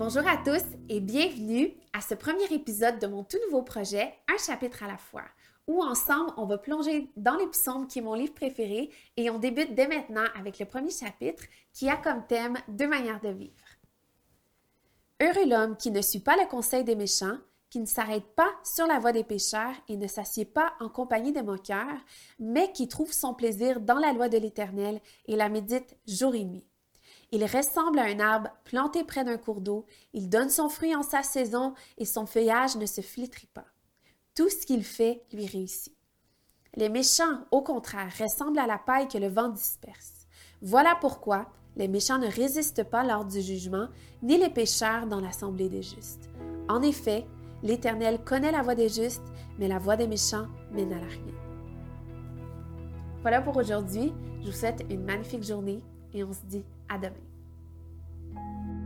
Bonjour à tous et bienvenue à ce premier épisode de mon tout nouveau projet, Un chapitre à la fois, où ensemble on va plonger dans les psaumes qui est mon livre préféré et on débute dès maintenant avec le premier chapitre qui a comme thème deux manières de vivre. Heureux l'homme qui ne suit pas le conseil des méchants, qui ne s'arrête pas sur la voie des pécheurs et ne s'assied pas en compagnie des moqueurs, mais qui trouve son plaisir dans la loi de l'Éternel et la médite jour et nuit. Il ressemble à un arbre planté près d'un cours d'eau, il donne son fruit en sa saison et son feuillage ne se flétrit pas. Tout ce qu'il fait lui réussit. Les méchants, au contraire, ressemblent à la paille que le vent disperse. Voilà pourquoi les méchants ne résistent pas lors du jugement, ni les pécheurs dans l'assemblée des justes. En effet, l'Éternel connaît la voie des justes, mais la voie des méchants mène à la rien. Voilà pour aujourd'hui. Je vous souhaite une magnifique journée et on se dit à demain.